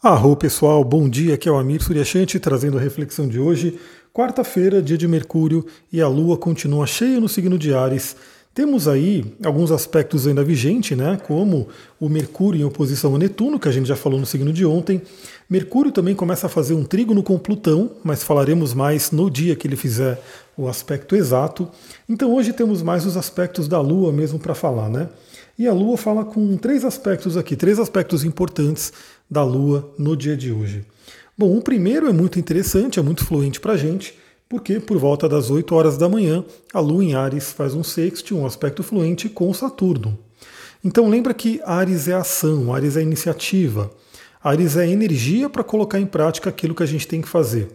Arro pessoal, bom dia, aqui é o Amir Suryashanti trazendo a reflexão de hoje. Quarta-feira, dia de Mercúrio e a Lua continua cheia no signo de Ares. Temos aí alguns aspectos ainda vigentes, né? Como o Mercúrio em oposição a Netuno, que a gente já falou no signo de ontem. Mercúrio também começa a fazer um trígono com Plutão, mas falaremos mais no dia que ele fizer o aspecto exato. Então hoje temos mais os aspectos da Lua mesmo para falar, né? E a Lua fala com três aspectos aqui, três aspectos importantes da Lua no dia de hoje. Bom, o primeiro é muito interessante, é muito fluente para a gente, porque por volta das 8 horas da manhã, a Lua em Ares faz um sexto, um aspecto fluente com Saturno. Então lembra que Ares é ação, Ares é iniciativa, Ares é energia para colocar em prática aquilo que a gente tem que fazer.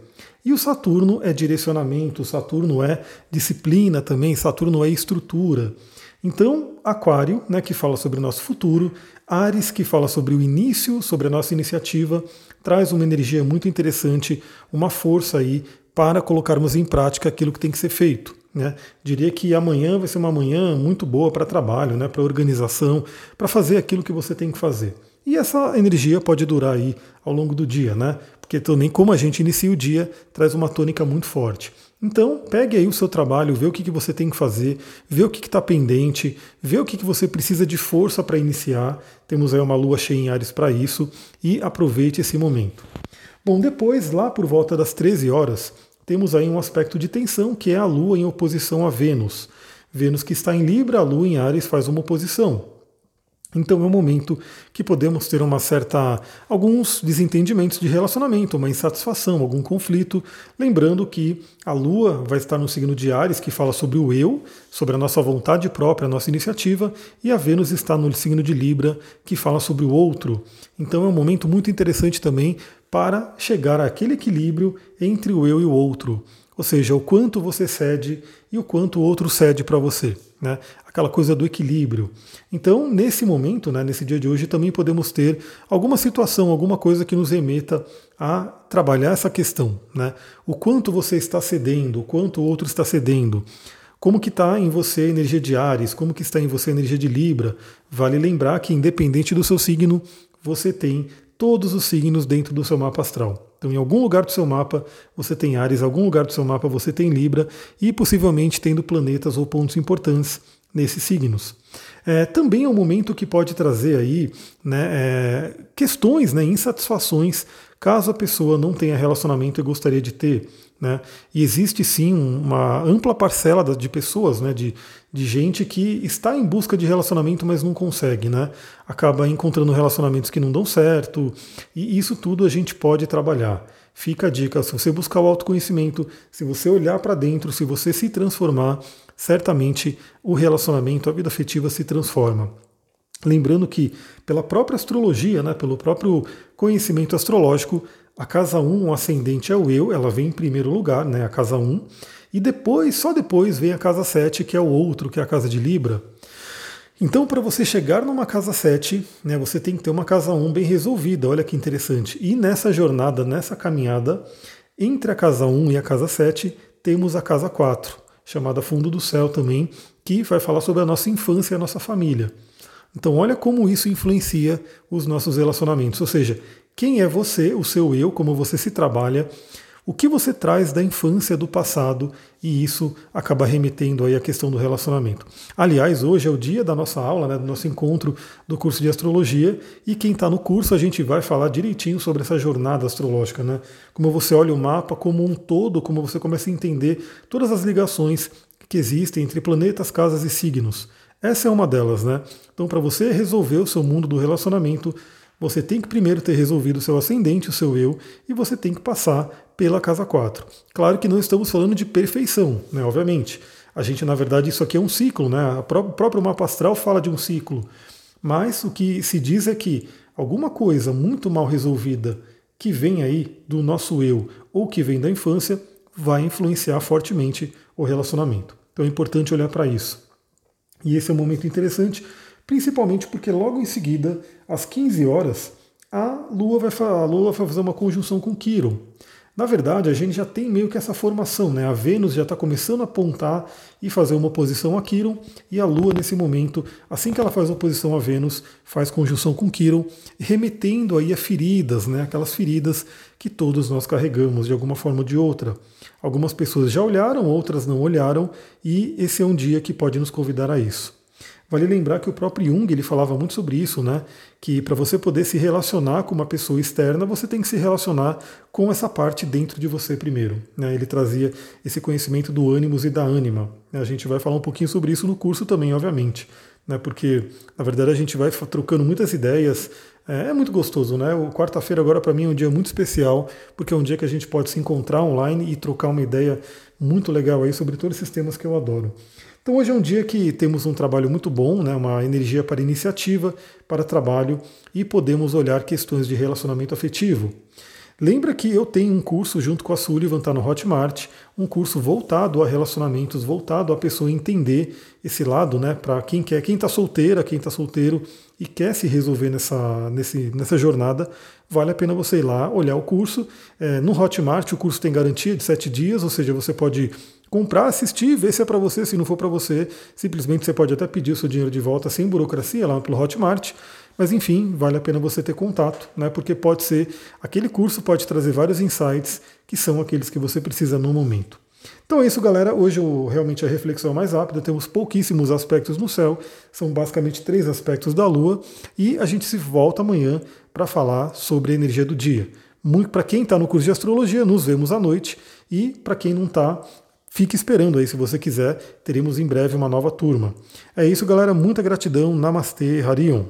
E o Saturno é direcionamento, Saturno é disciplina também, Saturno é estrutura. Então, Aquário, né, que fala sobre o nosso futuro, Ares, que fala sobre o início, sobre a nossa iniciativa, traz uma energia muito interessante, uma força aí para colocarmos em prática aquilo que tem que ser feito. Né? Diria que amanhã vai ser uma manhã muito boa para trabalho, né, para organização, para fazer aquilo que você tem que fazer. E essa energia pode durar aí ao longo do dia, né? Porque também como a gente inicia o dia, traz uma tônica muito forte. Então, pegue aí o seu trabalho, vê o que, que você tem que fazer, vê o que está pendente, vê o que, que você precisa de força para iniciar. Temos aí uma lua cheia em Ares para isso e aproveite esse momento. Bom, depois, lá por volta das 13 horas, temos aí um aspecto de tensão que é a lua em oposição a Vênus. Vênus que está em Libra, a lua em Ares faz uma oposição. Então é um momento que podemos ter uma certa alguns desentendimentos de relacionamento, uma insatisfação, algum conflito, lembrando que a Lua vai estar no signo de Ares, que fala sobre o eu, sobre a nossa vontade própria, a nossa iniciativa, e a Vênus está no signo de Libra, que fala sobre o outro. Então é um momento muito interessante também para chegar àquele equilíbrio entre o eu e o outro ou seja, o quanto você cede e o quanto o outro cede para você, né? Aquela coisa do equilíbrio. Então, nesse momento, né, nesse dia de hoje, também podemos ter alguma situação, alguma coisa que nos remeta a trabalhar essa questão. Né? O quanto você está cedendo, o quanto o outro está cedendo. Como que está em você a energia de Ares, como que está em você a energia de Libra. Vale lembrar que, independente do seu signo, você tem todos os signos dentro do seu mapa astral. Então, em algum lugar do seu mapa você tem Ares, em algum lugar do seu mapa você tem Libra e possivelmente tendo planetas ou pontos importantes nesses signos. É, também é um momento que pode trazer aí né, é, questões, né, insatisfações, caso a pessoa não tenha relacionamento e gostaria de ter. Né? E existe sim uma ampla parcela de pessoas, né, de, de gente que está em busca de relacionamento, mas não consegue. Né? Acaba encontrando relacionamentos que não dão certo, e isso tudo a gente pode trabalhar. Fica a dica: se você buscar o autoconhecimento, se você olhar para dentro, se você se transformar, certamente o relacionamento, a vida afetiva se transforma. Lembrando que, pela própria astrologia, né, pelo próprio conhecimento astrológico, a casa 1, o ascendente é o eu, ela vem em primeiro lugar, né, a casa 1, e depois, só depois, vem a casa 7, que é o outro, que é a casa de Libra. Então, para você chegar numa casa 7, né, você tem que ter uma casa 1 bem resolvida, olha que interessante. E nessa jornada, nessa caminhada, entre a casa 1 e a casa 7, temos a casa 4, chamada Fundo do Céu também, que vai falar sobre a nossa infância e a nossa família. Então, olha como isso influencia os nossos relacionamentos. Ou seja, quem é você, o seu eu, como você se trabalha, o que você traz da infância, do passado, e isso acaba remetendo aí à questão do relacionamento. Aliás, hoje é o dia da nossa aula, né, do nosso encontro do curso de astrologia, e quem está no curso a gente vai falar direitinho sobre essa jornada astrológica, né? Como você olha o mapa como um todo, como você começa a entender todas as ligações que existem entre planetas, casas e signos. Essa é uma delas, né? Então, para você resolver o seu mundo do relacionamento, você tem que primeiro ter resolvido o seu ascendente, o seu eu, e você tem que passar pela casa 4. Claro que não estamos falando de perfeição, né? Obviamente. A gente, na verdade, isso aqui é um ciclo, né? O próprio mapa astral fala de um ciclo. Mas o que se diz é que alguma coisa muito mal resolvida que vem aí do nosso eu ou que vem da infância vai influenciar fortemente o relacionamento. Então é importante olhar para isso. E esse é um momento interessante principalmente porque logo em seguida, às 15 horas, a Lua vai, a Lua vai fazer uma conjunção com Quiron. Na verdade, a gente já tem meio que essa formação, né? A Vênus já está começando a apontar e fazer uma oposição a Quiron, e a Lua, nesse momento, assim que ela faz oposição a Vênus, faz conjunção com Quiron, remetendo aí a feridas, né? Aquelas feridas que todos nós carregamos de alguma forma ou de outra. Algumas pessoas já olharam, outras não olharam, e esse é um dia que pode nos convidar a isso. Vale lembrar que o próprio Jung ele falava muito sobre isso, né? Que para você poder se relacionar com uma pessoa externa, você tem que se relacionar com essa parte dentro de você primeiro. Né? Ele trazia esse conhecimento do ânimos e da ânima. A gente vai falar um pouquinho sobre isso no curso também, obviamente. Né? Porque, na verdade, a gente vai trocando muitas ideias. É, é muito gostoso, né? O quarta-feira agora para mim é um dia muito especial, porque é um dia que a gente pode se encontrar online e trocar uma ideia muito legal aí sobre todos esses temas que eu adoro. Então hoje é um dia que temos um trabalho muito bom, né, uma energia para iniciativa, para trabalho e podemos olhar questões de relacionamento afetivo. Lembra que eu tenho um curso junto com a Sullivan, está no Hotmart, um curso voltado a relacionamentos, voltado a pessoa entender esse lado, né? Para quem quer, quem está solteira, quem está solteiro e quer se resolver nessa, nesse, nessa jornada, vale a pena você ir lá olhar o curso. É, no Hotmart o curso tem garantia de sete dias, ou seja, você pode comprar, assistir, ver se é para você, se não for para você, simplesmente você pode até pedir o seu dinheiro de volta sem burocracia lá pelo Hotmart. Mas enfim, vale a pena você ter contato, né? Porque pode ser aquele curso pode trazer vários insights que são aqueles que você precisa no momento. Então é isso, galera. Hoje eu, realmente a reflexão é mais rápida. Temos pouquíssimos aspectos no céu, são basicamente três aspectos da Lua, e a gente se volta amanhã para falar sobre a energia do dia. Para quem está no curso de astrologia, nos vemos à noite, e para quem não está, Fique esperando aí, se você quiser, teremos em breve uma nova turma. É isso, galera. Muita gratidão. Namastê, Harion.